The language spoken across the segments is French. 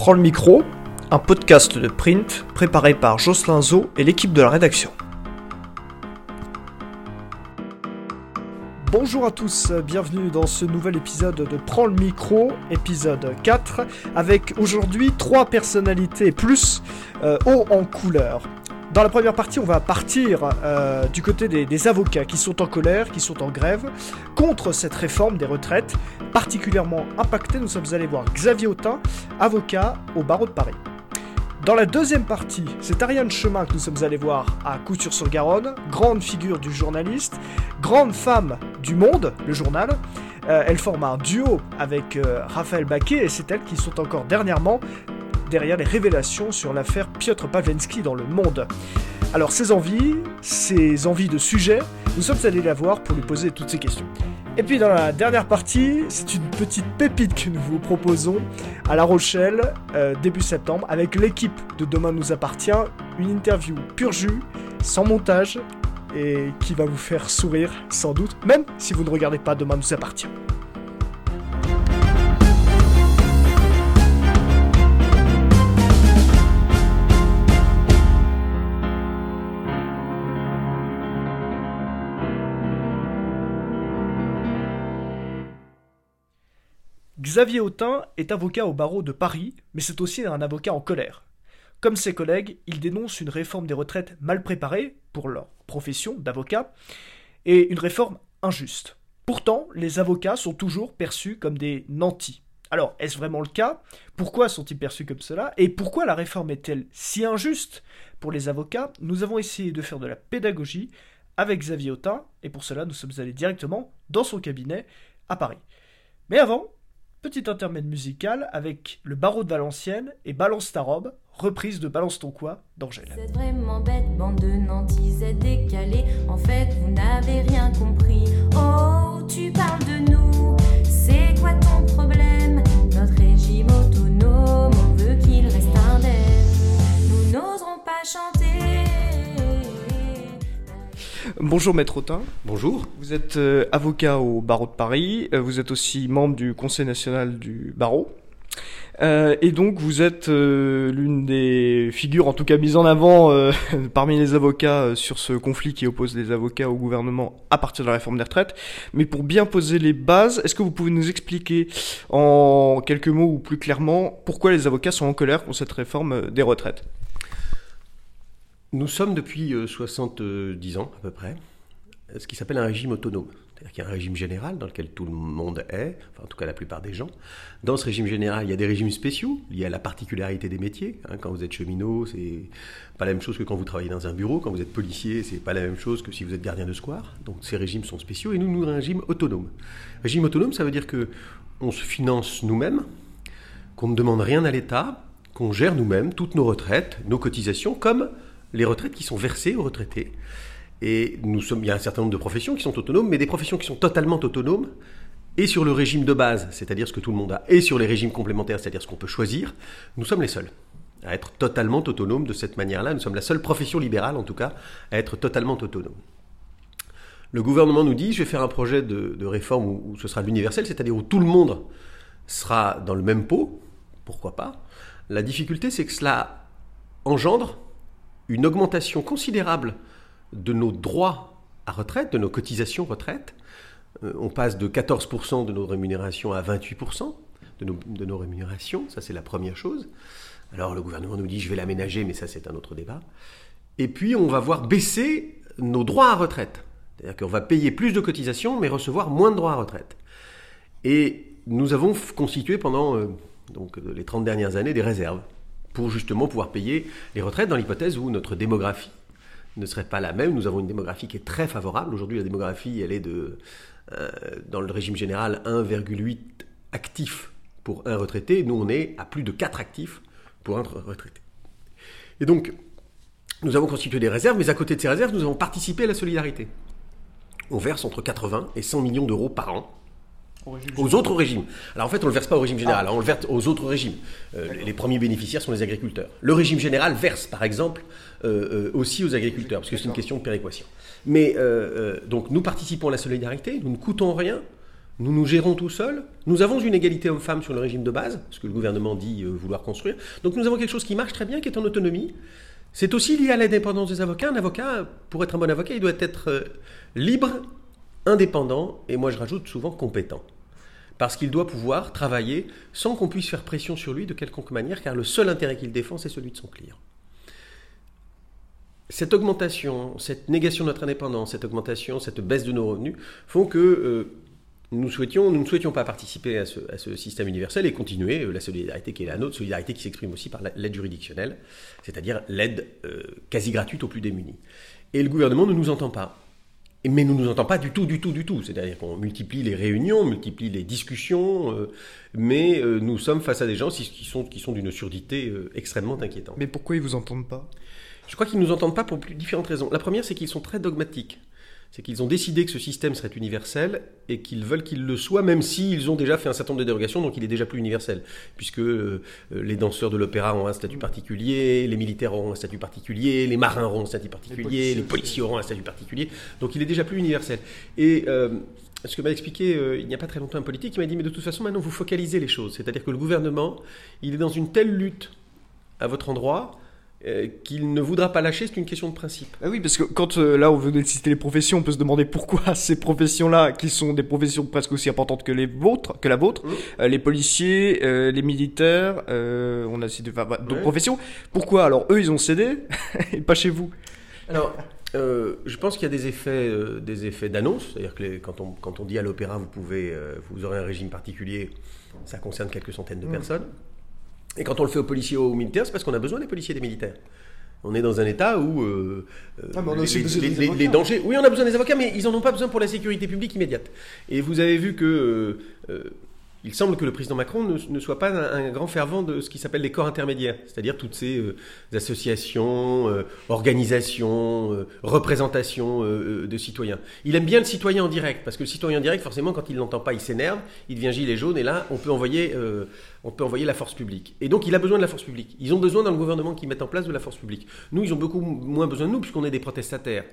Prends le micro, un podcast de print préparé par Jocelyn Zo et l'équipe de la rédaction. Bonjour à tous, bienvenue dans ce nouvel épisode de Prends le micro, épisode 4, avec aujourd'hui trois personnalités plus euh, haut en couleur. Dans la première partie, on va partir euh, du côté des, des, avocats qui sont en colère, qui sont en grève, contre cette réforme des retraites, particulièrement impactée. Nous sommes allés voir Xavier Autain, avocat au barreau de Paris. Dans la deuxième partie, c'est Ariane Chemin que nous sommes allés voir à Couture-sur-Garonne, grande figure du journaliste, grande femme du Monde, le journal. Euh, elle forme un duo avec euh, Raphaël Baquet et c'est elle qui sont encore dernièrement derrière les révélations sur l'affaire Piotr Pawlenski dans le monde. Alors ses envies, ses envies de sujet, nous sommes allés la voir pour lui poser toutes ces questions. Et puis dans la dernière partie, c'est une petite pépite que nous vous proposons à La Rochelle euh, début septembre avec l'équipe de Demain nous appartient, une interview pur jus, sans montage et qui va vous faire sourire sans doute, même si vous ne regardez pas Demain nous appartient. Xavier Autain est avocat au barreau de Paris, mais c'est aussi un avocat en colère. Comme ses collègues, il dénonce une réforme des retraites mal préparée pour leur profession d'avocat et une réforme injuste. Pourtant, les avocats sont toujours perçus comme des nantis. Alors, est-ce vraiment le cas? Pourquoi sont-ils perçus comme cela? Et pourquoi la réforme est-elle si injuste? Pour les avocats Nous avons essayé de faire de la pédagogie avec Xavier Autain, et pour cela, nous sommes allés directement dans son cabinet à Paris. Mais avant, Petit intermède musical avec le barreau de Valenciennes et Balance ta robe, reprise de Balance ton quoi d'Angèle. Vous êtes vraiment bête, bande de nantis, décalés. En fait, vous n'avez rien compris. Bonjour Maître Autain. Bonjour. Vous êtes euh, avocat au barreau de Paris, euh, vous êtes aussi membre du Conseil national du barreau. Euh, et donc vous êtes euh, l'une des figures, en tout cas mise en avant euh, parmi les avocats sur ce conflit qui oppose les avocats au gouvernement à partir de la réforme des retraites. Mais pour bien poser les bases, est-ce que vous pouvez nous expliquer en quelques mots ou plus clairement pourquoi les avocats sont en colère contre cette réforme des retraites? Nous sommes depuis 70 ans à peu près ce qui s'appelle un régime autonome. C'est-à-dire qu'il y a un régime général dans lequel tout le monde est, enfin en tout cas la plupart des gens. Dans ce régime général, il y a des régimes spéciaux liés à la particularité des métiers. Hein, quand vous êtes cheminot, c'est pas la même chose que quand vous travaillez dans un bureau. Quand vous êtes policier, c'est pas la même chose que si vous êtes gardien de square. Donc ces régimes sont spéciaux et nous, nous un régime autonome. Régime autonome, ça veut dire que on se finance nous-mêmes, qu'on ne demande rien à l'État, qu'on gère nous-mêmes toutes nos retraites, nos cotisations, comme les retraites qui sont versées aux retraités. Et nous sommes, il y a un certain nombre de professions qui sont autonomes, mais des professions qui sont totalement autonomes, et sur le régime de base, c'est-à-dire ce que tout le monde a, et sur les régimes complémentaires, c'est-à-dire ce qu'on peut choisir, nous sommes les seuls à être totalement autonomes de cette manière-là. Nous sommes la seule profession libérale, en tout cas, à être totalement autonome. Le gouvernement nous dit, je vais faire un projet de, réforme où, où, ce sera l'universel, c'est-à-dire où tout le monde sera dans le même pot, pourquoi pas? La difficulté, c'est que cela engendre une augmentation considérable de nos droits à retraite, de nos cotisations retraite. Euh, on passe de 14% de nos rémunérations à 28% de nos, rémunérations, ça c'est la première chose. Alors le gouvernement nous dit je vais l'aménager, mais ça c'est un autre débat. Et puis on va voir baisser nos droits à retraite. C'est-à-dire qu'on va payer plus de cotisations, mais recevoir moins de droits à retraite. Et nous avons constitué pendant euh, les 30 dernières années des réserves pour justement pouvoir payer les retraites dans l'hypothèse où notre démographie ne serait pas la même. Nous avons une démographie qui est très favorable. Aujourd'hui, la démographie, elle est de, euh, dans le régime général, 1,8 actifs pour un retraité. Nous, on est à plus de 4 actifs pour un retraité. Et donc, nous avons constitué des réserves, mais à côté de ces réserves, nous avons participé à la solidarité. On verse entre 80 et 100 millions d'euros par an aux autres régimes. Alors en fait, on ne le verse pas au régime général, ah. on le verse aux autres régimes. Euh, les premiers bénéficiaires sont les agriculteurs. Le régime général verse, par exemple, euh, euh, aussi aux agriculteurs, parce que c'est une question de péréquation. Mais donc nous participons à la solidarité, nous ne coûtons rien, nous nous gérons tout seuls, nous avons une égalité homme-femme sur le régime de base, ce que le gouvernement dit vouloir construire, donc nous avons quelque chose qui marche très bien, qui est en autonomie. C'est aussi lié à l'indépendance des avocats. Un avocat, pour être un bon avocat, il doit être libre, indépendant, et moi je rajoute souvent compétent. Parce qu'il doit pouvoir travailler sans qu'on puisse faire pression sur lui de quelconque manière, car le seul intérêt qu'il défend, c'est celui de son client cette augmentation, cette négation de notre indépendance, cette augmentation, cette baisse de nos revenus font que euh, nous, souhaitions, nous ne souhaitions pas participer à ce, système universel et continuer euh, la solidarité qui est la nôtre, solidarité qui s'exprime aussi par l'aide juridictionnelle, c'est-à-dire l'aide euh, quasi gratuite aux plus démunis. Et le gouvernement ne nous entend pas. Mais ne nous entend pas du tout, du tout, du tout. C'est-à-dire qu'on multiplie les réunions, multiplie les discussions, mais nous sommes face à des gens qui sont, qui sont d'une surdité extrêmement inquiétante. Mais pourquoi ils vous entendent pas? Je crois qu'ils ne nous entendent pas pour différentes raisons. La première, c'est qu'ils sont très dogmatiques. C'est qu'ils ont décidé que ce système serait universel et qu'ils veulent qu'il le soit, même s'ils ont déjà fait un certain nombre de dérogations, donc il est déjà plus universel. Puisque euh, les danseurs de l'opéra ont un statut particulier, les militaires auront un statut particulier, les marins auront un statut particulier, les policiers, auront un statut particulier. Donc il est déjà plus universel. Et euh, ce que m'a expliqué euh, il n'y a pas très longtemps un politique, il m'a dit mais de toute façon maintenant vous focalisez les choses. C'est-à-dire que le gouvernement, il est dans une telle lutte à votre endroit euh, qu'il ne voudra pas lâcher, c'est une question de principe. Ah oui, parce que quand euh, là on veut citer les professions, on peut se demander pourquoi ces professions-là, qui sont des professions presque aussi importantes que les vôtres, que la vôtre, mmh. euh, les policiers, les militaires, on a cité d'autres professions, pourquoi alors eux ils ont cédé et pas chez vous? Alors, je pense qu'il y a des effets, des effets d'annonce, c'est-à-dire que quand, on, quand on dit à l'opéra vous pouvez, vous aurez un régime particulier, ça concerne quelques centaines de mmh. personnes. Et quand on le fait aux policiers ou aux militaires, c'est parce qu'on a besoin des policiers et des militaires. On est dans un état où euh, ah, les, dangers. Oui, on a besoin des avocats, mais ils n'en ont pas besoin pour la sécurité publique immédiate. Et vous avez vu que euh, euh, il semble que le président Macron ne, soit pas un, grand fervent de ce qui s'appelle les corps intermédiaires, c'est-à-dire toutes ces euh, associations, euh, organisations, euh, représentations de citoyens. Il aime bien le citoyen en direct, parce que le citoyen en direct, forcément, quand il ne l'entend pas, il s'énerve, il devient gilet jaune, et là, on peut, envoyer, on peut envoyer la force publique. Et donc, il a besoin de la force publique. Ils ont besoin dans le gouvernement qui mette en place de la force publique. Nous, ils ont beaucoup moins besoin de nous, puisqu'on est des protestataires.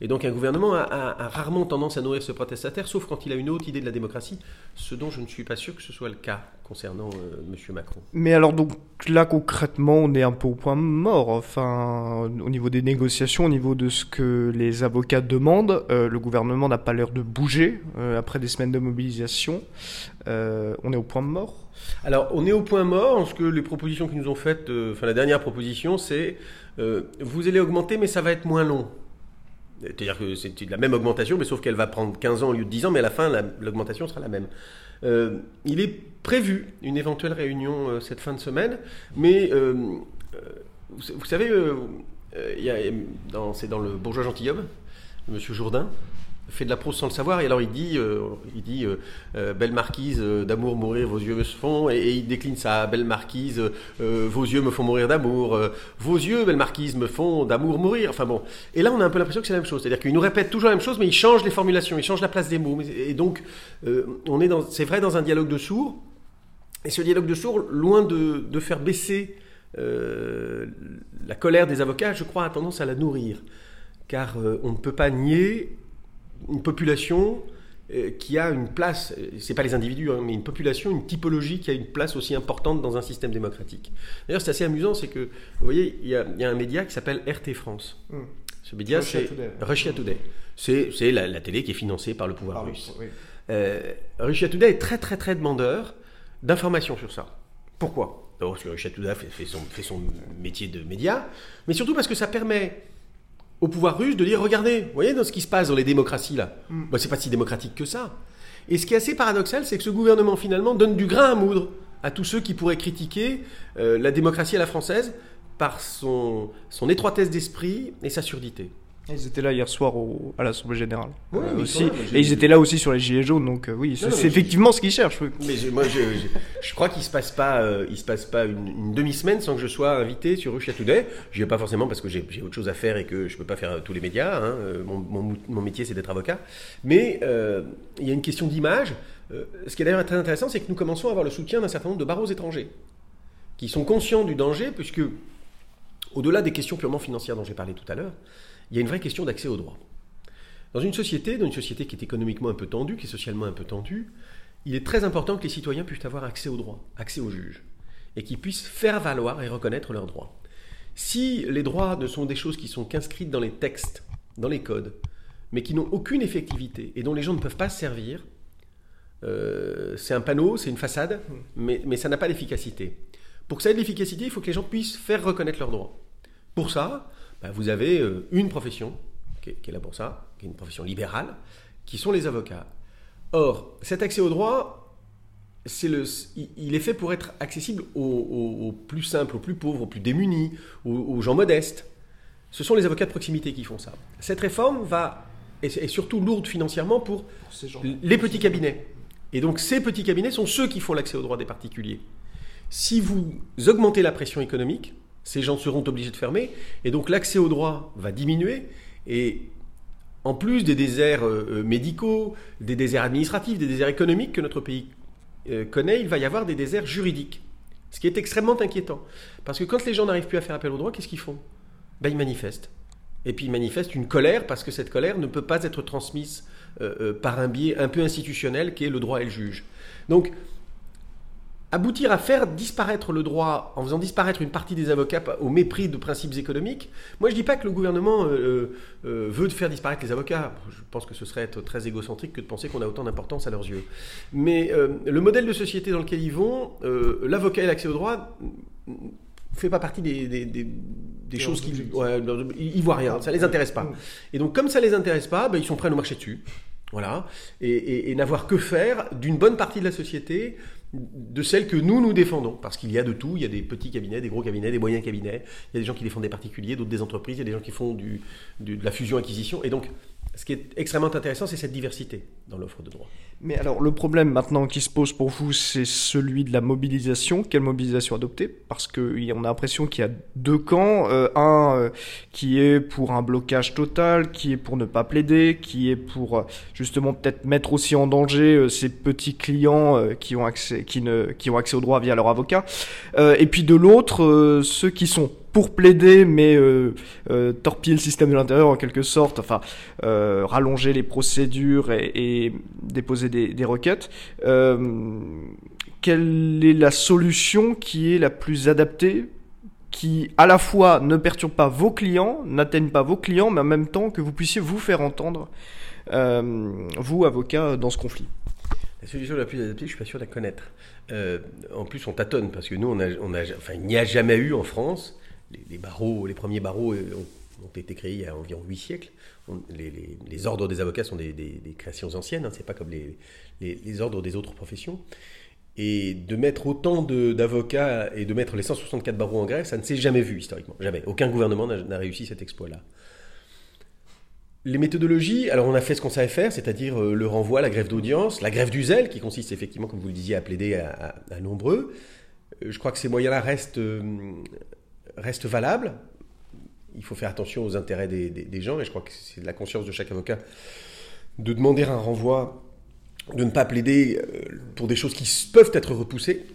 Et donc, un gouvernement a, a rarement tendance à nourrir ce protestataire, sauf quand il a une autre idée de la démocratie, ce dont je ne suis pas sûr que ce soit le cas concernant euh, M. Macron. Mais alors donc là concrètement on est un peu au point mort, enfin au niveau des négociations, au niveau de ce que les avocats demandent, euh, le gouvernement n'a pas l'air de bouger euh, après des semaines de mobilisation, on est au point mort alors, on est au point mort, ce que les propositions qu'ils nous ont faites, enfin la dernière proposition, c'est vous allez augmenter, mais ça va être moins long. C'est-à-dire que c'est la même augmentation, mais sauf qu'elle va prendre 15 ans au lieu de 10 ans, mais à la fin, l'augmentation sera la même. Euh, il est prévu une éventuelle réunion euh, cette fin de semaine, mais euh, vous, savez, c'est dans le bourgeois gentilhomme, M. Jourdain, fait de la prose sans le savoir. Et alors il dit, euh, il dit euh, euh, Belle marquise, d'amour mourir, vos yeux me font. Et, il décline ça Belle marquise, vos yeux me font mourir d'amour. vos yeux, belle marquise, me font d'amour mourir. Enfin bon. Et là, on a un peu l'impression que c'est la même chose. C'est-à-dire qu'il nous répète toujours la même chose, mais il change les formulations, il change la place des mots. Et donc, on est dans, c'est vrai, dans un dialogue de sourds. Et ce dialogue de sourds, loin de, de faire baisser la colère des avocats, je crois, a tendance à la nourrir. Car on ne peut pas nier une population euh, qui a une place, c'est pas les individus, hein, mais une population, une typologie qui a une place aussi importante dans un système démocratique. D'ailleurs, c'est assez amusant, c'est que, vous voyez, il y, a, un média qui s'appelle RT France. Hmm. Ce média, c'est Russia Today. C'est la, télé qui est financée par le pouvoir russe. Euh, Russia Today est très, très, très demandeur d'informations sur ça. Pourquoi? Parce que Russia Today fait, son, fait son métier de média, mais surtout parce que ça permet au pouvoir russe de dire regardez, vous voyez dans ce qui se passe dans les démocraties là, mm. bah, c'est pas si démocratique que ça. Et ce qui est assez paradoxal, c'est que ce gouvernement finalement donne du grain à moudre à tous ceux qui pourraient critiquer euh, la démocratie à la française par son, son étroitesse d'esprit et sa surdité. Ils étaient là hier soir à l'Assemblée Générale. Oui, euh, aussi. et ils étaient là aussi sur les Gilets jaunes, donc euh, oui, c'est effectivement ce qu'ils cherchent. Mais moi, je, je, crois qu'il ne se passe pas, euh, il se passe pas une, demi-semaine sans que je sois invité sur Russia Today. Je vais pas forcément parce que j'ai autre chose à faire et que je ne peux pas faire tous les médias. Hein. Mon, mon, mon, métier, c'est d'être avocat. Mais il y a une question d'image. ce qui est d'ailleurs très intéressant, c'est que nous commençons à avoir le soutien d'un certain nombre de barreaux étrangers qui sont conscients du danger, puisque au-delà des questions purement financières dont j'ai parlé tout à l'heure, il y a une vraie question d'accès au droit. Dans une société, dans une société qui est économiquement un peu tendue, qui est socialement un peu tendue, il est très important que les citoyens puissent avoir accès au droit, accès aux juges, et qu'ils puissent faire valoir et reconnaître leurs droits. Si les droits ne sont des choses qui sont qu'inscrites dans les textes, dans les codes, mais qui n'ont aucune effectivité et dont les gens ne peuvent pas se servir, euh, c'est un panneau, c'est une façade, mais, mais ça n'a pas d'efficacité. Pour que ça ait de l'efficacité, il faut que les gens puissent faire reconnaître leurs droits. Pour ça, bah, vous avez euh, une profession qui est, qui est là pour ça, qui est une profession libérale, qui sont les avocats. Or, cet accès au droit, le, il- est fait pour être accessible aux, aux- aux plus simples, aux plus pauvres, aux plus démunis, aux, aux gens modestes. Ce sont les avocats de proximité qui font ça. Cette réforme va, est, surtout lourde financièrement pour les petits cabinets. Et donc ces petits cabinets sont ceux qui font l'accès au droit des particuliers. Si vous augmentez la pression économique, ces gens seront obligés de fermer, et donc l'accès au droit va diminuer, et en plus des déserts euh, euh, médicaux, des déserts administratifs, des déserts économiques que notre pays euh, connaît, il va y avoir des déserts juridiques. Ce qui est extrêmement inquiétant. Parce que quand les gens n'arrivent plus à faire appel au droit, qu'est-ce qu'ils font? Ben, Ils manifestent. Et puis ils manifestent une colère parce que cette colère ne peut pas être transmise par un biais un peu institutionnel qui est le droit et le juge. Donc, aboutir à faire disparaître le droit en faisant disparaître une partie des avocats au mépris de principes économiques, moi je dis pas que le gouvernement euh, euh, veut faire disparaître les avocats. Je pense que ce serait être très égocentrique que de penser qu'on a autant d'importance à leurs yeux. Mais euh, le modèle de société dans lequel ils vont, euh, l'avocat et l'accès au droit ne fait pas partie des, des- des- des Des choses qui... objectifs. Ouais, ils voient rien, ça les intéresse pas. Mm. Et donc, comme ça les intéresse pas, ben, ils sont prêts à nous marcher dessus. Voilà. Et, et- et n'avoir que faire d'une bonne partie de la société, de celle que nous, nous défendons. Parce qu'il y a de tout. Il y a des petits cabinets, des gros cabinets, des moyens cabinets. Il y a des gens qui défendent des particuliers, d'autres des entreprises. Il y a des gens qui font du- de la fusion-acquisition. Et donc, ce qui est extrêmement intéressant, c'est cette diversité dans l'offre de droit. Mais alors, le problème maintenant qui se pose pour vous, c'est celui de la mobilisation. Quelle mobilisation adopter? Parce qu'on a l'impression qu'il y a deux camps. Euh, un euh, qui est pour un blocage total, qui est pour ne pas plaider, qui est pour euh, justement peut-être mettre aussi en danger ces petits clients qui, ont accès, qui, qui ont accès au droit via leur avocat. Et puis de l'autre, ceux qui sont pour plaider, mais euh, euh, torpiller le système de l'intérieur en quelque sorte, enfin euh, rallonger les procédures et, déposer des, requêtes. Quelle est la solution qui est la plus adaptée qui à la fois ne perturbe pas vos clients, n'atteigne pas vos clients, mais en même temps que vous puissiez vous faire entendre, vous, avocat, dans ce conflit? La solution la plus adaptée, je suis pas sûr de la connaître. En plus, on tâtonne parce que nous, on a, enfin, il n'y a jamais eu en France les, barreaux, les premiers barreaux euh, ont, été créés il y a environ huit siècles. On- les, ordres des avocats sont des, créations anciennes. Hein, c'est pas comme les, ordres des autres professions. Et de mettre autant d'avocats et de mettre les 164 barreaux en grève, ça ne s'est jamais vu historiquement. Jamais. Aucun gouvernement n'a réussi cet exploit-là. Les méthodologies, alors on a fait ce qu'on savait faire, c'est-à-dire euh, le renvoi, la grève d'audience, la grève du zèle, qui consiste effectivement, comme vous le disiez, à plaider à nombreux. Euh, Je crois que ces moyens-là restent, euh, restent valables. Il faut faire attention aux intérêts des, gens, et je crois que c'est de la conscience de chaque avocat de demander un renvoi, de ne pas plaider euh, pour des choses qui peuvent être repoussées.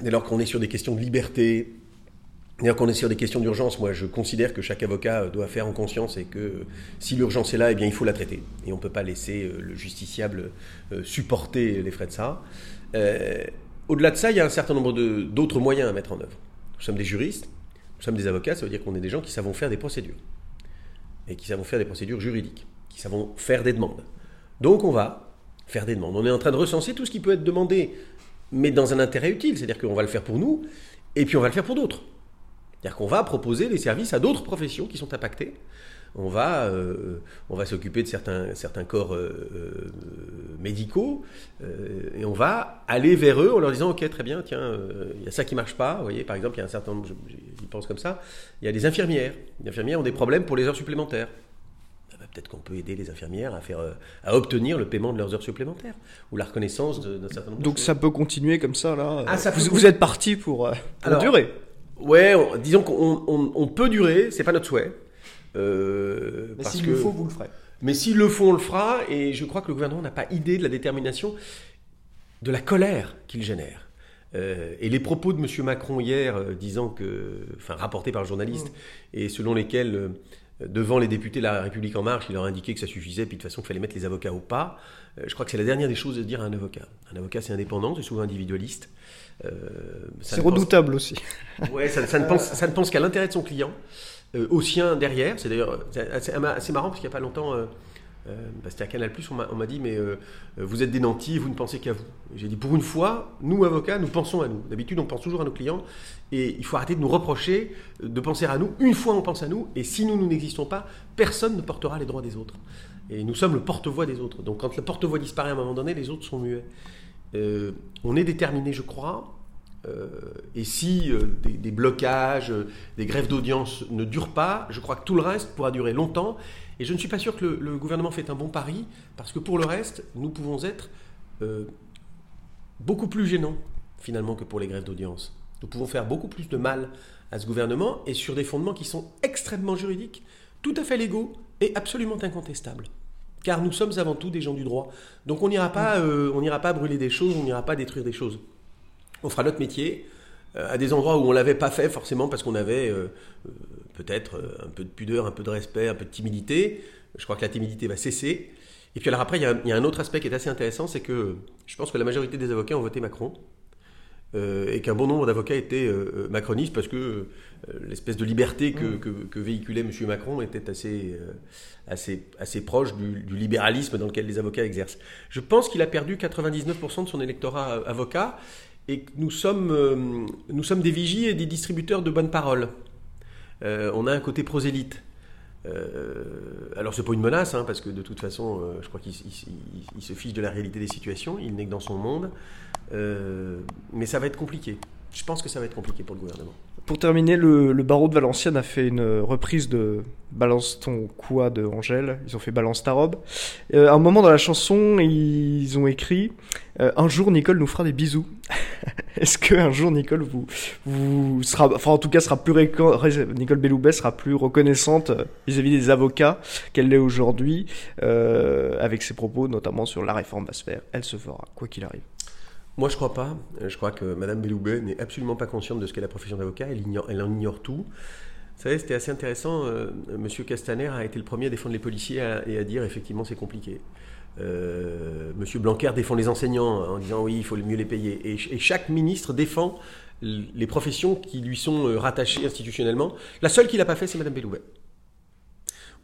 Dès lors qu'on est sur des questions de liberté, dès lors qu'on est sur des questions d'urgence, moi je considère que chaque avocat doit faire en conscience et que euh, si l'urgence est là, eh bien il faut la traiter. Et on ne peut pas laisser euh, le justiciable euh, supporter les frais de ça. Euh, Au-delà de ça, il y a un certain nombre d'autres moyens à mettre en œuvre. Nous sommes des juristes, nous sommes des avocats, ça veut dire qu'on est des gens qui savons faire des procédures. Et qui savons faire des procédures juridiques, qui savons faire des demandes. Donc on va faire des demandes. On est en train de recenser tout ce qui peut être demandé, mais dans un intérêt utile, c'est-à-dire qu'on va le faire pour nous, et puis on va le faire pour d'autres. C'est-à-dire qu'on va proposer des services à d'autres professions qui sont impactées. On va, euh, va s'occuper de certains, certains corps euh, euh, médicaux euh, et on va aller vers eux en leur disant Ok, très bien, tiens, euh, il y a ça qui marche pas. Vous voyez, par exemple, il y a un certain nombre, je- j'y pense comme ça, il y a des infirmières. Les infirmières ont des problèmes pour les heures supplémentaires. Ah bah, Peut-être qu'on peut aider les infirmières à, faire, euh, à obtenir le paiement de leurs heures supplémentaires ou la reconnaissance d'un certain nombre de Donc ça peut continuer comme ça, là Ah, ça vous, êtes parti pour, euh, pour Alors, durer Ouais, on- disons qu'on on- on peut durer, c'est pas notre souhait. Euh, Mais s'il le faut, vous le ferez. Mais s'il le faut, on le fera. Et je crois que le gouvernement n'a pas idée de la détermination, de la colère qu'il génère. Euh, et les propos de M. Macron hier, euh, disant que, enfin, rapportés par le journaliste, et selon lesquels euh, devant les députés de la République En Marche, il leur a indiqué que ça suffisait, puis de toute façon qu'il fallait mettre les avocats au pas. Je crois que c'est la dernière des choses à dire à un avocat. Un avocat, c'est indépendant, c'est souvent individualiste. C'est redoutable aussi. Ouais, ça, ne pense, ça, ne pense, qu'à l'intérêt de son client, euh, au sien derrière. C'est d'ailleurs assez, marrant parce qu'il n'y a pas longtemps. Euh, bah, c'était à Canal on m'a dit mais euh, vous êtes des nantis, vous ne pensez qu'à vous. J'ai dit pour une fois, nous avocats, nous pensons à nous. D'habitude, on pense toujours à nos clients et il faut arrêter de nous reprocher de penser à nous. Une fois, on pense à nous et si nous, nous n'existons pas, personne ne portera les droits des autres. Et nous sommes le porte-voix des autres. Donc quand le porte-voix disparaît à un moment donné, les autres sont muets. Euh, on est déterminé, je crois. Et si des, des, blocages, des grèves d'audience ne durent pas, je crois que tout le reste pourra durer longtemps. Et je ne suis pas sûr que le, gouvernement fait un bon pari, parce que pour le reste, nous pouvons être euh, beaucoup plus gênants, finalement, que pour les grèves d'audience. Nous pouvons faire beaucoup plus de mal à ce gouvernement, et sur des fondements qui sont extrêmement juridiques, tout à fait légaux et absolument incontestables. Car nous sommes avant tout des gens du droit. Donc on n'ira pas, euh, on n'ira pas brûler des choses, on n'ira pas détruire des choses. On fera notre métier, euh, à des endroits où on l'avait pas fait forcément parce qu'on avait peut-être euh, un peu de pudeur, un peu de respect, un peu de timidité. Je crois que la timidité va cesser. Et puis alors après, il y, a, un autre aspect qui est assez intéressant, c'est que je pense que la majorité des avocats ont voté Macron. Euh, et qu'un bon nombre d'avocats étaient euh, macronistes parce que l'espèce de liberté que, mm. que, véhiculait M. Macron était assez, assez, assez proche du, du, libéralisme dans lequel les avocats exercent. Je pense qu'il a perdu 99% de son électorat avocat et nous sommes, nous sommes des vigies et des distributeurs de bonnes paroles. Euh, on a un côté prosélyte. Euh, alors c'est pas une menace, hein, parce que de toute façon, euh, je crois qu'il se fiche de la réalité des situations, il n'est que dans son monde, mais ça va être compliqué. Je pense que ça va être compliqué pour le gouvernement. Pour terminer, le, barreau de Valenciennes a fait une reprise de Balance ton quoi de Angèle. Ils ont fait Balance ta robe. Euh, à un moment dans la chanson, ils ont écrit euh, Un jour, Nicole nous fera des bisous. Est-ce que un jour, Nicole vous, sera, enfin en tout cas, sera plus Nicole Belloubet sera plus reconnaissante euh, vis-à-vis des avocats qu'elle l'est aujourd'hui, avec ses propos notamment sur la réforme va se faire. Elle se fera, quoi qu'il arrive. Moi, je crois pas. Je crois que Madame Belloubet n'est absolument pas consciente de ce qu'est la profession d'avocat. Elle, en ignore tout. Vous savez, c'était assez intéressant. Euh, Monsieur Castaner a été le premier à défendre les policiers et à dire effectivement c'est compliqué. Euh, Monsieur Blanquer défend les enseignants en disant oui, il faut mieux les payer. Et, chaque ministre défend les professions qui lui sont euh, rattachées institutionnellement. La seule qui l'a pas fait, c'est Madame Belloubet.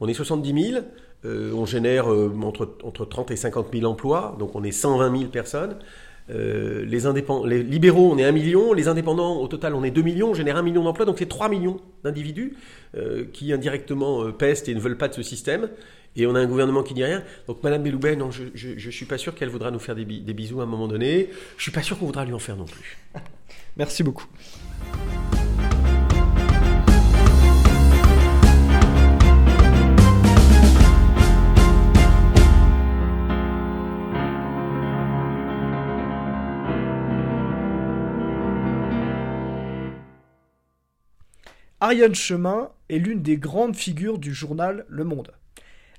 On est 70 000, on génère entre, entre 30 et 50 000 emplois, donc on est 120 000 personnes. Euh, les, libéraux, on est 1 million, les indépendants, au total, on est 2 millions, on génère 1 million d'emplois, donc c'est 3 millions d'individus euh, qui indirectement euh, pestent et ne veulent pas de ce système. Et on a un gouvernement qui dit rien. Donc Madame Belloubet, je ne suis pas sûr qu'elle voudra nous faire des, bisous à un moment donné. Je suis pas sûr qu'on voudra lui en faire non plus. Merci beaucoup. Ariane Chemin est l'une des grandes figures du journal Le Monde.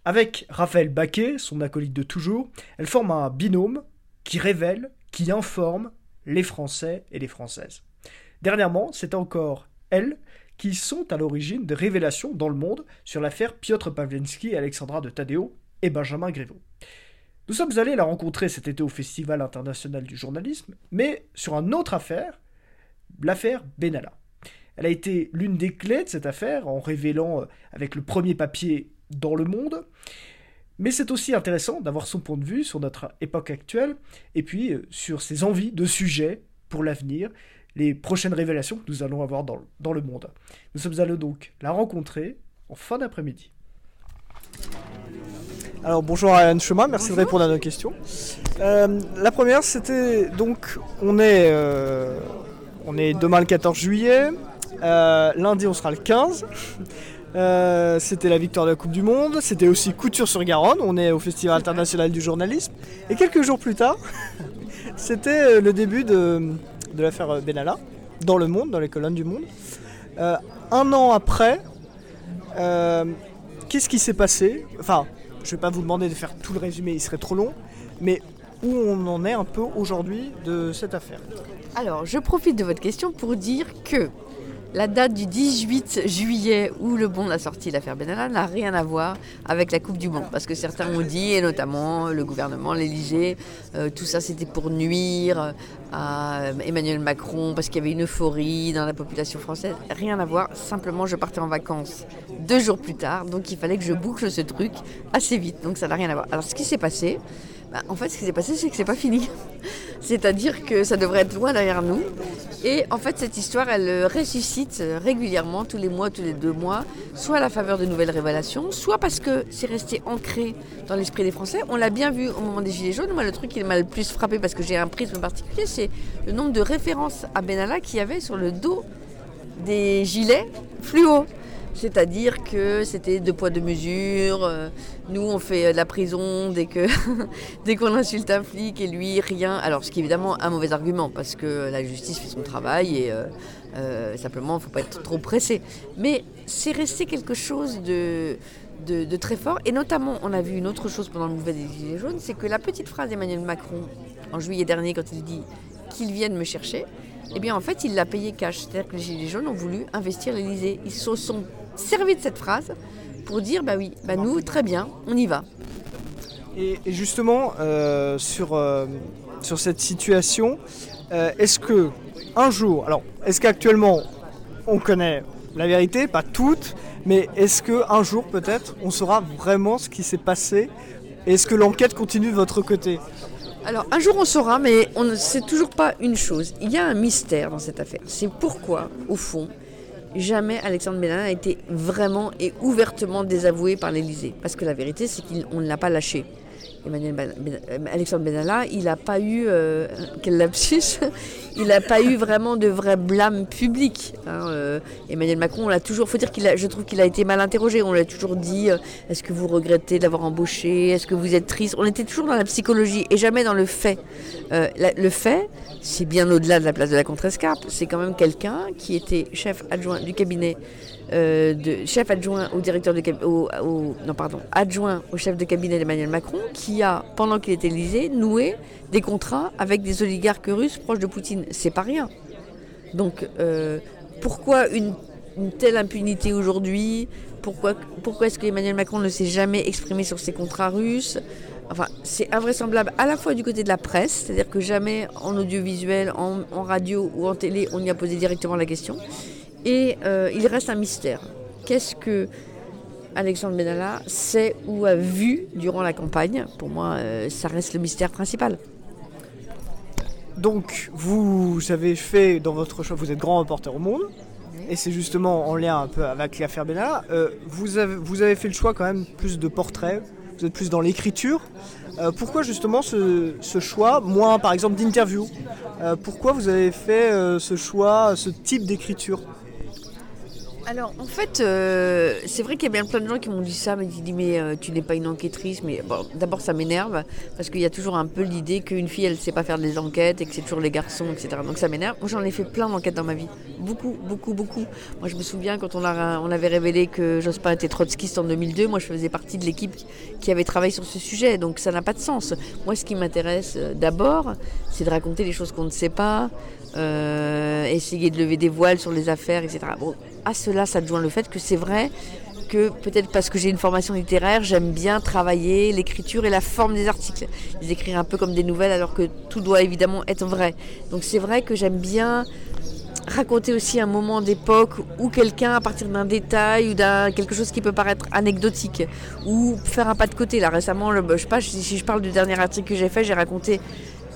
Avec Raphaël Baquet, son acolyte de toujours, elle forme un binôme qui révèle, qui informe les Français et les Françaises. Dernièrement, c'est encore elles qui sont à l'origine de révélations dans le monde sur l'affaire Piotr Pawlenski et Alexandra de Tadeo et Benjamin Griveaux. Nous sommes allés la rencontrer cet été au Festival international du journalisme, mais sur une autre affaire, l'affaire Benalla. Elle a été l'une des clés de cette affaire en révélant euh, avec le premier papier dans le monde. Mais c'est aussi intéressant d'avoir son point de vue sur notre époque actuelle et puis euh, sur ses envies de sujets pour l'avenir, les prochaines révélations que nous allons avoir dans, dans le monde. Nous sommes allés donc la rencontrer en fin d'après-midi. Alors bonjour Anne Chemin, merci de répondre à nos questions. Euh, la première c'était donc on est, on est demain le 14 juillet, euh, lundi, on sera le 15. Euh, c'était la victoire de la Coupe du Monde. C'était aussi Couture sur Garonne. On est au Festival international du journalisme. Et quelques jours plus tard, c'était euh, le début de, l'affaire Benalla dans le monde, dans les colonnes du monde. un an après, qu'est-ce qui s'est passé? Enfin, je ne vais pas vous demander de faire tout le résumé, il serait trop long. Mais où on en est un peu aujourd'hui de cette affaire? Alors, je profite de votre question pour dire que La date du 18 juillet où le Monde a sorti l'affaire Benalla n'a rien à voir avec la Coupe du Monde. Parce que certains ont dit, et notamment le gouvernement, l'Élysée, euh, tout ça c'était pour nuire à Emmanuel Macron, parce qu'il y avait une euphorie dans la population française. Rien à voir, simplement je partais en vacances deux jours plus tard, donc il fallait que je boucle ce truc assez vite. Donc ça n'a rien à voir. Alors ce qui s'est passé, bah, en fait, ce qui s'est passé, c'est que c'est pas fini. C'est-à-dire que ça devrait être loin derrière nous. Et en fait, cette histoire, elle ressuscite régulièrement, tous les mois, tous les deux mois, soit à la faveur de nouvelles révélations, soit parce que c'est resté ancré dans l'esprit des Français. On l'a bien vu au moment des Gilets jaunes. Moi, le truc qui m'a le plus frappé, parce que j'ai un prisme particulier, c'est le nombre de références à Benalla qu'il y avait sur le dos des gilets fluo. C'est-à-dire que c'était deux poids deux mesures. Euh, nous, on fait de la prison dès que dès qu'on insulte un flic et lui rien. Alors, ce qui est évidemment un mauvais argument parce que la justice fait son travail et euh, euh, simplement, il ne faut pas être trop pressé. Mais c'est resté quelque chose de, de, très fort. Et notamment, on a vu une autre chose pendant le mouvement des Gilets jaunes, c'est que la petite phrase d'Emmanuel Macron en juillet dernier, quand il dit qu'ils viennent me chercher, eh bien, en fait, il l'a payé cash. C'est-à-dire que les Gilets jaunes ont voulu investir l'Elysée. Ils se sont servi de cette phrase pour dire bah oui, bah nous, très bien, on y va. Et, justement, euh, sur, euh, sur cette situation, euh, est-ce que un jour, alors est-ce qu'actuellement on connaît la vérité, pas toute, mais est-ce que un jour peut-être on saura vraiment ce qui s'est passé Est-ce que l'enquête continue de votre côté? Alors un jour on saura, mais on ne sait toujours pas une chose. Il y a un mystère dans cette affaire. C'est pourquoi, au fond, jamais Alexandre Benalla a été vraiment et ouvertement désavoué par l'Élysée. Parce que la vérité, c'est qu'on ne l'a pas lâché. Emmanuel euh, Alexandre Benalla, il n'a pas eu, euh, quel lapsus, il n'a pas eu vraiment de vrai blâme public. Hein, euh. Emmanuel Macron, on l'a toujours, faut dire qu'il a, je trouve qu'il a été mal interrogé. On l'a toujours dit, est-ce que vous regrettez d'avoir embauché, est-ce que vous êtes triste? On était toujours dans la psychologie et jamais dans le fait. le fait, c'est bien au-delà de la place de la contrescarpe. C'est quand même quelqu'un qui était chef adjoint du cabinet euh, de chef adjoint au directeur de adjoint au chef de cabinet d'Emmanuel Macron qui a pendant qu'il était Élysée noué des contrats avec des oligarques russes proches de Poutine. C'est pas rien. Donc euh, pourquoi une, telle impunité aujourd'hui? Pourquoi est-ce qu'Emmanuel Macron ne s'est jamais exprimé sur ces contrats russes? C'est invraisemblable à la fois du côté de la presse, c'est-à-dire que jamais en audiovisuel, en, en radio ou en télé, on y a posé directement la question. Et euh, il reste un mystère. Qu'est-ce que Alexandre Benalla sait ou a vu durant la campagne? Pour moi, euh, ça reste le mystère principal. Donc, vous avez fait dans votre choix, vous êtes grand reporter au monde, et c'est justement en lien un peu avec l'affaire Benalla. Euh, vous, avez, vous avez fait le choix quand même plus de portraits, vous êtes plus dans l'écriture. pourquoi justement ce, ce, choix, moins par exemple d'interview? Pourquoi vous avez fait ce choix, ce type d'écriture? Alors en fait, euh, c'est vrai qu'il y a bien plein de gens qui m'ont dit ça, mais mais euh, tu n'es pas une enquêtrice. Mais bon, d'abord ça m'énerve parce qu'il y a toujours un peu l'idée qu'une fille elle ne sait pas faire des enquêtes et que c'est toujours les garçons, etc. Donc ça m'énerve. Moi j'en ai fait plein d'enquêtes dans ma vie, beaucoup, beaucoup, beaucoup. Moi je me souviens quand on, avait révélé que Jospin était trotskiste en 2002, moi je faisais partie de l'équipe qui avait travaillé sur ce sujet, donc ça n'a pas de sens. Moi ce qui m'intéresse euh, d'abord, c'est de raconter les choses qu'on ne sait pas, essayer de lever des voiles sur les affaires, etc. à cela s'adjoint le fait que c'est vrai que peut-être parce que j'ai une formation littéraire, j'aime bien travailler l'écriture et la forme des articles. Les écrire un peu comme des nouvelles alors que tout doit évidemment être vrai. Donc c'est vrai que j'aime bien raconter aussi un moment d'époque où quelqu'un, à partir d'un détail ou d'un quelque chose qui peut paraître anecdotique, ou faire un pas de côté. Là récemment, je sais pas, si je parle du dernier article que j'ai fait, j'ai raconté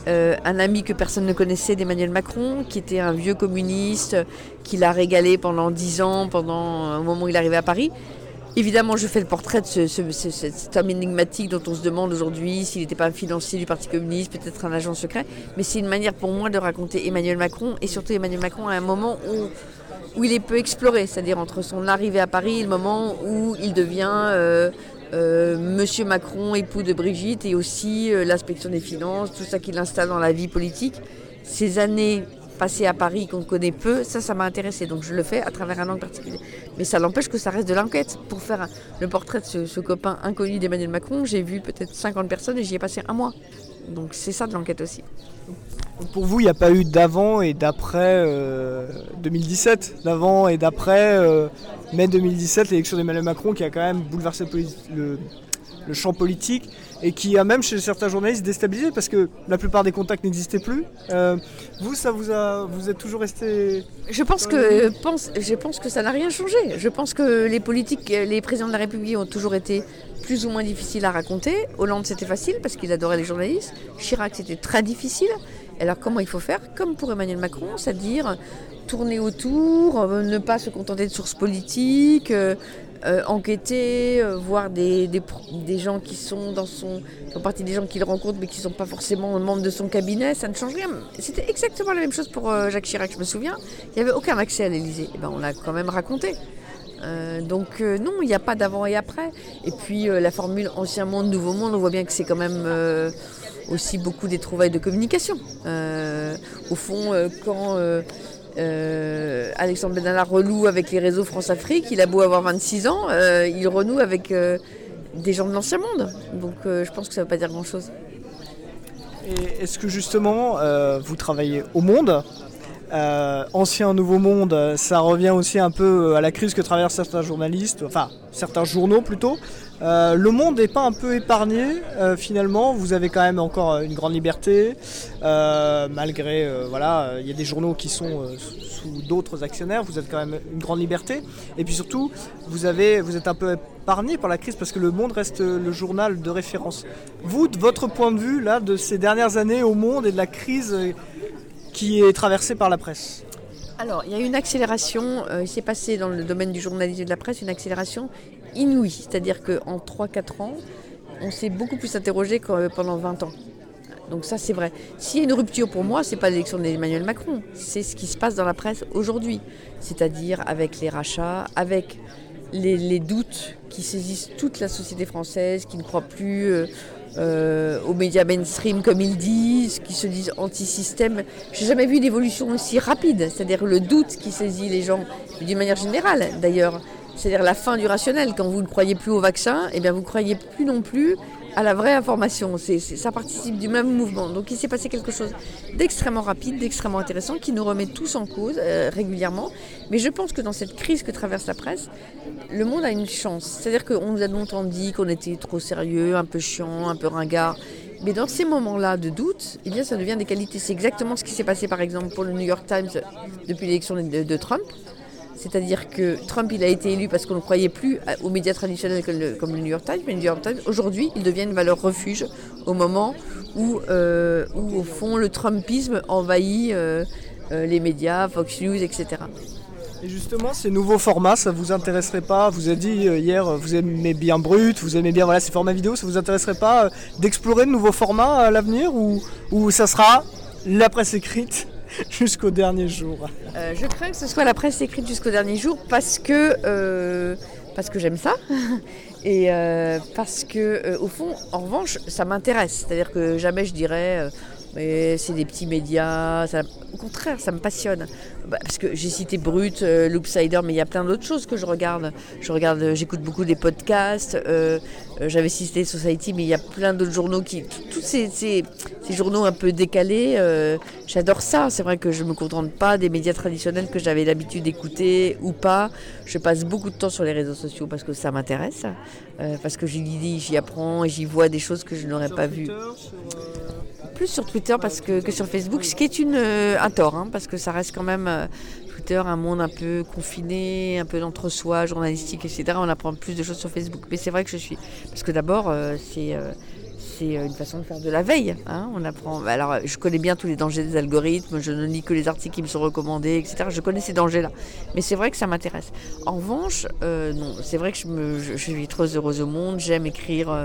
euh, un ami que personne ne connaissait d'Emmanuel Macron, qui était un vieux communiste, qui l'a régalé pendant dix ans, pendant au moment où il arrivait à Paris. Évidemment, je fais le portrait de ce, cet homme énigmatique dont on se demande aujourd'hui s'il n'était pas un financier du Parti communiste, peut-être un agent secret. Mais c'est une manière pour moi de raconter Emmanuel Macron, et surtout Emmanuel Macron à un moment où, où il est peu exploré, c'est-à-dire entre son arrivée à Paris et le moment où il devient euh, euh, Monsieur Macron, époux de Brigitte, et aussi euh, l'inspection des finances, tout ça qu'il installe dans la vie politique. Ces années passées à Paris qu'on connaît peu, ça, ça m'a intéressé. Donc je le fais à travers un angle particulier. Mais ça n'empêche que ça reste de l'enquête. Pour faire le portrait de ce, ce copain inconnu d'Emmanuel Macron, j'ai vu peut-être 50 personnes et j'y ai passé un mois. Donc c'est ça de l'enquête aussi. Pour vous, il n'y a pas eu d'avant et d'après 2017, d'avant et d'après mai 2017, l'élection d'Emmanuel Macron qui a quand même bouleversé le, le champ politique et qui a même chez certains journalistes déstabilisé parce que la plupart des contacts n'existaient plus. Euh, vous, ça vous a, vous êtes toujours resté. Je pense que, pense, je pense que ça n'a rien changé. Je pense que les politiques, les présidents de la République ont toujours été plus ou moins difficiles à raconter. Hollande, c'était facile parce qu'il adorait les journalistes. Chirac, c'était très difficile. Alors comment il faut faire Comme pour Emmanuel Macron, c'est-à-dire tourner autour, euh, ne pas se contenter de sources politiques, euh, euh, enquêter, voir des, gens qui sont dans son. font partie des gens qu'il rencontre mais qui ne sont pas forcément membres de son cabinet, ça ne change rien. C'était exactement la même chose pour Jacques Chirac, je me souviens. Il n'y avait aucun accès à l'Elysée. Eh ben, on l'a quand même raconté. donc non, il n'y a pas d'avant et après. Et puis la formule ancien monde, nouveau monde, on voit bien que c'est quand même aussi beaucoup des trouvailles de communication. au fond, quand euh, Alexandre Benalla renoue avec les réseaux France-Afrique. Il a beau avoir 26 ans, euh, il renoue avec euh, des gens de l'ancien monde. Donc je pense que ça ne veut pas dire grand-chose. est-ce que justement, vous travaillez au monde ancien nouveau monde, ça revient aussi un peu à la crise que traversent certains journalistes, enfin certains journaux plutôt, euh, le monde n'est pas un peu épargné euh, finalement. Vous avez quand même encore euh, une grande liberté, malgré voilà, il y a des journaux qui sont sous d'autres actionnaires. Vous avez quand même une grande liberté. Et puis surtout, vous vous êtes un peu épargné par la crise parce que le Monde reste le journal de référence. Vous, de votre point de vue là, de ces dernières années au Monde et de la crise qui est traversée par la presse. Alors, il y a une accélération, il s'est passé dans le domaine du journalisme et de la presse une accélération inouï. C'est-à-dire qu'en 3-4 ans, on s'est beaucoup plus interrogé que euh, pendant 20 ans. Donc ça c'est vrai. S'il y a une rupture pour moi, c'est pas l'élection d'Emmanuel Macron, c'est ce qui se passe dans la presse aujourd'hui. C'est-à-dire avec les rachats, avec les, doutes qui saisissent toute la société française, qui ne croient plus euh, euh, aux médias mainstream comme ils disent, qui se disent anti-système. J'ai jamais vu d'évolution aussi rapide, c'est-à-dire le doute qui saisit les gens, d'une manière générale d'ailleurs c'est-à-dire la fin du rationnel. Quand vous ne croyez plus au vaccin, eh bien vous ne croyez plus non plus à la vraie information. Ça participe du même mouvement. Donc il s'est passé quelque chose d'extrêmement rapide, d'extrêmement intéressant, qui nous remet tous en cause euh, régulièrement. Mais je pense que dans cette crise que traverse la presse, le monde a une chance. C'est-à-dire qu'on nous a longtemps dit qu'on était trop sérieux, un peu chiant, un peu ringard. Mais dans ces moments-là de doute, eh bien, ça devient des qualités. C'est exactement ce qui s'est passé, par exemple, pour le New York Times depuis l'élection de Trump. C'est-à-dire que Trump, il a été élu parce qu'on ne croyait plus aux médias traditionnels comme le, New York Times. Mais le New York Times, aujourd'hui, il devient une valeur refuge au moment où, euh, au fond, le Trumpisme envahit euh, euh, les médias, Fox News, etc. Et justement, ces nouveaux formats, ça vous intéresserait pas Vous avez dit hier, vous aimez bien Brut, vous aimez bien voilà, ces formats vidéo, ça vous intéresserait pas d'explorer de nouveaux formats à l'avenir ou, ou ça sera la presse écrite jusqu'au dernier jour euh, Je crains que ce soit la presse écrite jusqu'au dernier jour parce que, euh, parce que j'aime ça. Et euh, parce que, au fond, en revanche, ça m'intéresse. C'est-à-dire que jamais je dirais mais c'est des petits médias. au contraire, ça me passionne. Bah, parce que j'ai cité Brut, euh, Loopsider, mais il y a plein d'autres choses que je regarde. Je regarde, euh, j'écoute beaucoup des podcasts. Euh, j'avais cité Society, mais il y a plein d'autres journaux qui, tous ces, ces, journaux un peu décalés. J'adore ça. C'est vrai que je me contente pas des médias traditionnels que j'avais l'habitude d'écouter ou pas. Je passe beaucoup de temps sur les réseaux sociaux parce que ça m'intéresse, parce que j'y lis, j'y apprends et j'y vois des choses que je n'aurais pas vues plus sur Twitter parce que, que sur Facebook, ce qui est une, euh, un tort, hein, parce que ça reste quand même euh, Twitter, un monde un peu confiné, un peu d'entre-soi, journalistique, etc. On apprend plus de choses sur Facebook. Mais c'est vrai que je suis. Parce que d'abord, euh, c'est. c'est une façon de faire de la veille. Hein. On apprend. Alors, je connais bien tous les dangers des algorithmes. Je ne lis que les articles qui me sont recommandés, etc. Je connais ces dangers-là. Mais c'est vrai que ça m'intéresse. En revanche, non, c'est vrai que je, suis trop heureuse au monde. J'aime écrire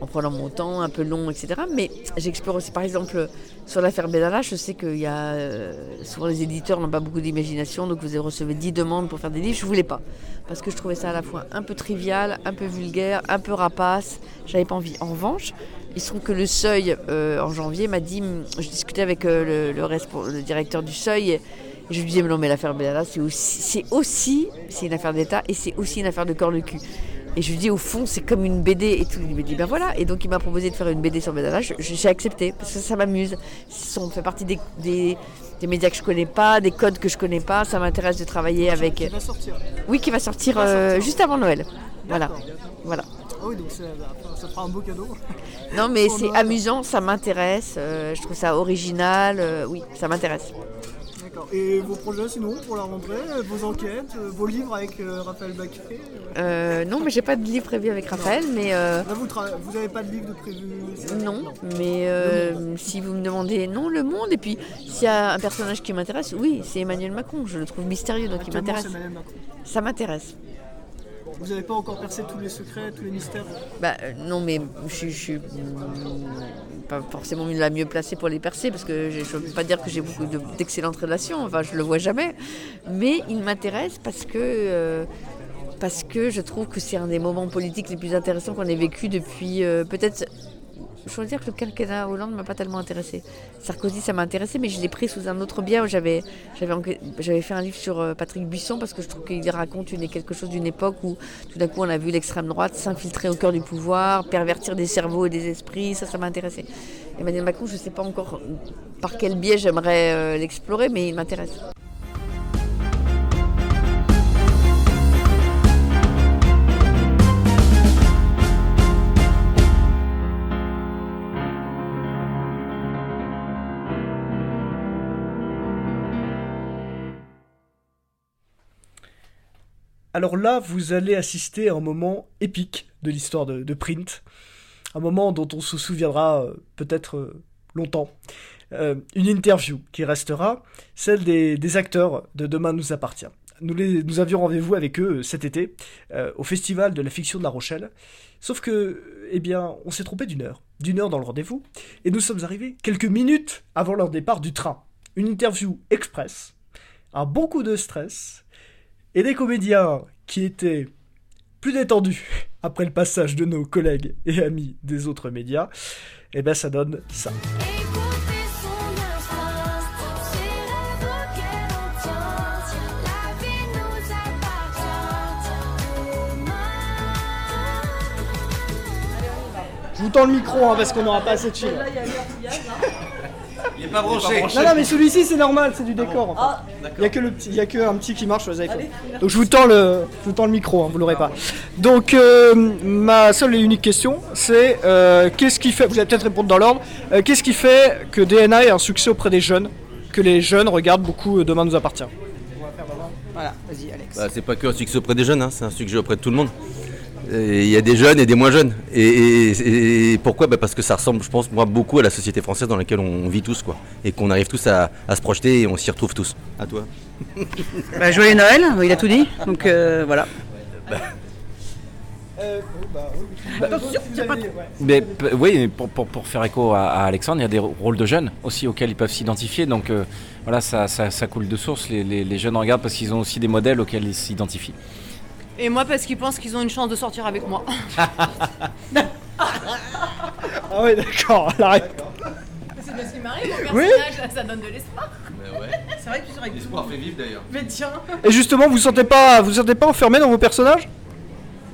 en prenant mon temps, un peu long, etc. Mais j'explore aussi, par exemple, sur l'affaire Benalla, je sais qu'il y a euh, souvent les éditeurs n'ont pas beaucoup d'imagination, donc vous avez reçu 10 demandes pour faire des livres. Je voulais pas, parce que je trouvais ça à la fois un peu trivial, un peu vulgaire, un peu rapace. J'avais pas envie. En revanche, il se trouve que le Seuil, euh, en janvier, m'a dit, je discutais avec euh, le, directeur du Seuil. Je lui disais, mais non, mais l'affaire Benalla, c'est aussi, c'est aussi, c'est une affaire d'État et c'est aussi une affaire de corps de cul. Et je lui dis, au fond, c'est comme une BD et tout. Il me dit, ben voilà. Et donc, il m'a proposé de faire une BD sur je- J'ai accepté parce que ça m'amuse. Ça fait partie des, des, des médias que je connais pas, des codes que je connais pas. Ça m'intéresse de travailler avec. Il va sortir. Oui, qui va sortir euh, juste avant Noël. Voilà. Voilà. Ah oui, donc ça, ça fera un beau cadeau. Non, mais c'est amusant, ça m'intéresse. euh, je trouve ça original. euh, oui, ça m'intéresse. D'accord. Et vos projets sinon pour la rentrée, vos enquêtes, euh, vos livres avec euh, Raphaël Baquet euh, Euh, non, mais j'ai pas de livre prévu avec Raphaël, mais. euh, Là vous tra- vous avez pas de livre de prévu Non, mais si vous me demandez, non, le monde. Et puis, s'il y a un personnage qui m'intéresse, oui, c'est Emmanuel Macron. Je le trouve mystérieux, donc il m'intéresse. Ça m'intéresse. Vous n'avez pas encore percé tous les secrets, tous les mystères Bah, euh, non, mais je, je suis mm, pas forcément la mieux placée pour les percer, parce que je ne veux pas dire que j'ai beaucoup de- d'excellentes relations. Enfin, je le vois jamais. Mais il m'intéresse parce que. euh, parce que je trouve que c'est un des moments politiques les plus intéressants qu'on ait vécu depuis euh, peut-être je dois dire que le quinquennat Hollande m'a pas tellement intéressé. Sarkozy, ça m'a intéressé, mais je l'ai pris sous un autre biais. J'avais fait un livre sur euh, Patrick Buisson parce que je trouve qu'il raconte une, quelque chose d'une époque où tout d'un coup on a vu l'extrême droite s'infiltrer au cœur du pouvoir, pervertir des cerveaux et des esprits. Ça, ça m'a intéressé. Emmanuel Macron, je ne sais pas encore par quel biais j'aimerais euh, l'explorer, mais il m'intéresse. Alors là, vous allez assister à un moment épique de l'histoire de, Print. Un moment dont on se souviendra euh, peut-être euh, longtemps. Euh, une interview qui restera, celle des, acteurs de Demain nous appartient. Nous, avions rendez-vous avec eux cet été au Festival de la fiction de La Rochelle. Sauf que, eh bien, on s'est trompé d'une heure. D'une heure dans le rendez-vous. Et nous sommes arrivés quelques minutes avant leur départ du train. Une interview express, un bon coup de stress, et des comédiens qui étaient plus détendus après le passage de nos collègues et amis des autres médias, et ben ça donne ça. Je vous tends le micro hein, parce qu'on n'aura pas assez de chill. Il est pas branché. Non, non, mais celui-ci c'est normal, c'est du décor. en fait. Il y a que le petit, il y a que un petit qui marche sur les iPhones. Donc je vous tends le, je vous tends le micro, hein, vous l'aurez pas. Donc euh, ma seule et unique question, c'est euh, qu'est-ce qui fait, vous allez peut-être répondre dans l'ordre, euh, qu'est-ce qui fait que DNA ait un succès auprès des jeunes, que les jeunes regardent beaucoup euh, Demain nous appartient? Voilà, vas-y Alex. Bah, c'est pas que un succès auprès des jeunes, hein, c'est un succès auprès de tout le monde. Il y a des jeunes et des moins jeunes. Et, et- et pourquoi? Bah, Parce que ça ressemble, je pense, moi, beaucoup à la société française dans laquelle on vit tous, quoi. Et qu'on arrive tous à, à se projeter et on s'y retrouve tous. À toi. Bah, joyeux Noël, il a tout dit. Donc euh, voilà. Mais p- oui, mais pour, pour, pour faire écho à, à Alexandre, il y a des rôles de jeunes aussi auxquels ils peuvent s'identifier. Donc euh, voilà, ça, ça, ça coule de source. Les, les- les jeunes regardent parce qu'ils ont aussi des modèles auxquels ils s'identifient. Et moi parce qu'ils pensent qu'ils ont une chance de sortir avec moi. Ah ouais d'accord, la réponse. C'est bien ce qui m'arrive, mon Oui. personnage, ça donne de l'espoir. C'est vrai que tu serais L'espoir fait vivre d'ailleurs. Mais tiens. Et justement, vous sentez pas, vous sentez pas enfermé dans vos personnages?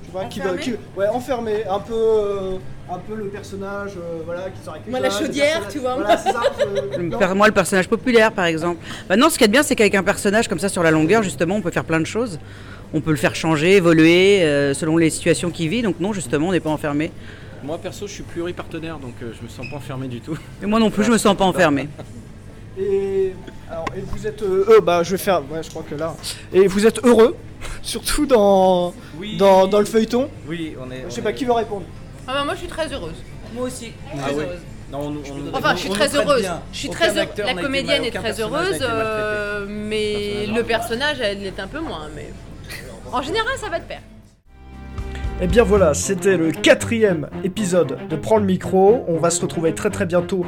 Je sais pas, qui, Enfermé qui- ouais, enfermé, un peu, euh, un peu le personnage, euh, voilà, qui sort avec les Moi, la jeunes, le chaudière, personnage- tu vois, Voilà, c'est ça. non. Per- Moi, le personnage populaire, par exemple. Bah non, ce qui est bien, c'est qu'avec un personnage comme ça sur la longueur, justement, on peut faire plein de choses. On peut le faire changer, évoluer euh, selon les situations qu'il vit. Donc non, justement, on n'est pas enfermé. Moi perso, je suis pluripartenaire, donc euh, je me sens pas enfermé du tout. Et moi non plus, je me sens pas enfermé. Et, alors, et vous êtes, euh, euh, bah, je vais faire, ouais, je crois que là. Et vous êtes heureux, surtout dans, Oui. dans, dans le feuilleton. Oui, on est. Je sais pas qui veut répondre. Ah bah moi je suis très heureuse. Moi aussi. Ah oui. Non, on- on- Enfin, on- je suis très heureuse. Je suis très heureuse. La comédienne mal- est très heureuse, euh, mais Personnage le personnage, elle l'est un peu moins. Mais en général, ça va de pair. Et Eh bien voilà, c'était le quatrième épisode de Prends le micro. On va se retrouver très très bientôt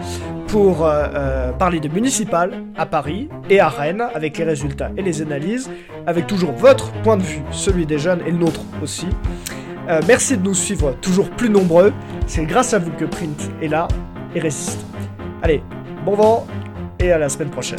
pour euh, euh, parler de municipal à Paris et à Rennes avec les résultats et les analyses, avec toujours votre point de vue, celui des jeunes et le nôtre aussi. Euh, merci de nous suivre toujours plus nombreux. C'est grâce à vous que Print est là et résiste. Allez, bon vent et à la semaine prochaine.